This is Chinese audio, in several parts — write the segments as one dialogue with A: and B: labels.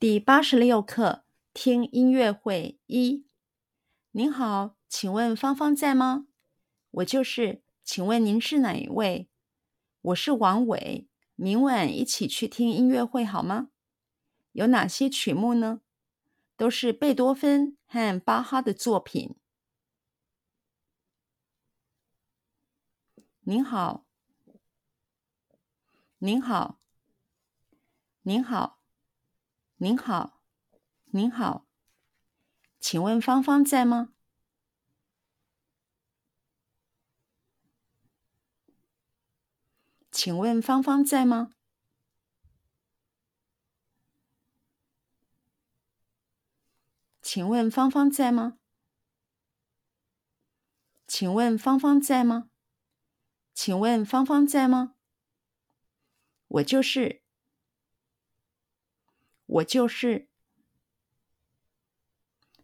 A: 第八十六课，听音乐会一。您好，请问芳芳在吗？我就是，请问您是哪一位？我是王伟，明晚一起去听音乐会好吗？有哪些曲目呢？都是贝多芬和巴哈的作品。您好，您好，您好。您好，您好，请问芳芳在吗？请问芳芳在吗？请问芳芳在吗？请问芳芳在吗？请问芳芳在吗？我就是。我就是，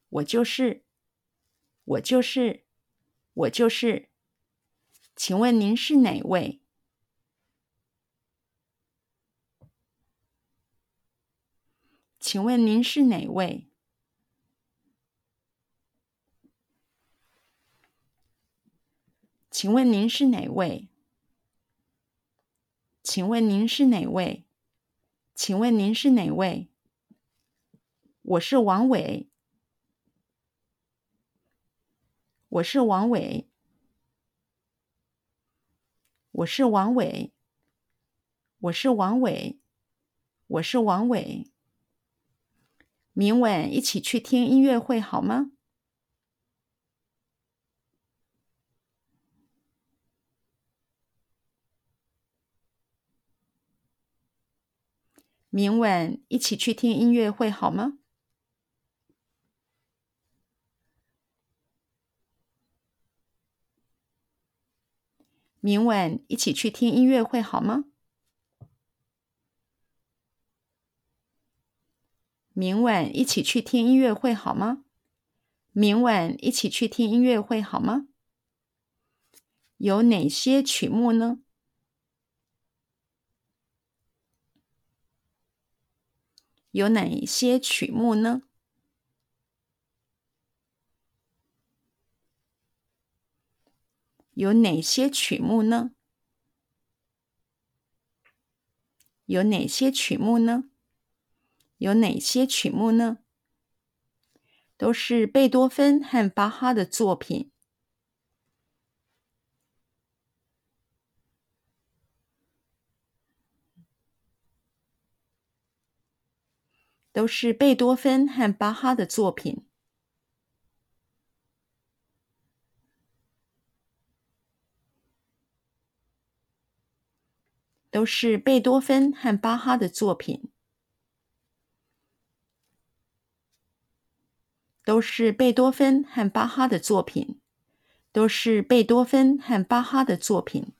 A: 我就是，我就是，我就是。请问您是哪位？请问您是哪位？请问您是哪位？请问您是哪位？请问您是哪位？我是王伟，我是王伟，我是王伟，我是王伟，我是王伟。明晚一起去听音乐会好吗？明晚一起去听音乐会好吗？明晚一起去听音乐会好吗？明晚一起去听音乐会好吗？明晚一起去听音乐会好吗？有哪些曲目呢？有哪些曲目呢？有哪些曲目呢？有哪些曲目呢？有哪些曲目呢？都是贝多芬和巴哈的作品。都是贝多芬和巴哈的作品。都是贝多芬和巴哈的作品。都是贝多芬和巴哈的作品。都是贝多芬和巴哈的作品。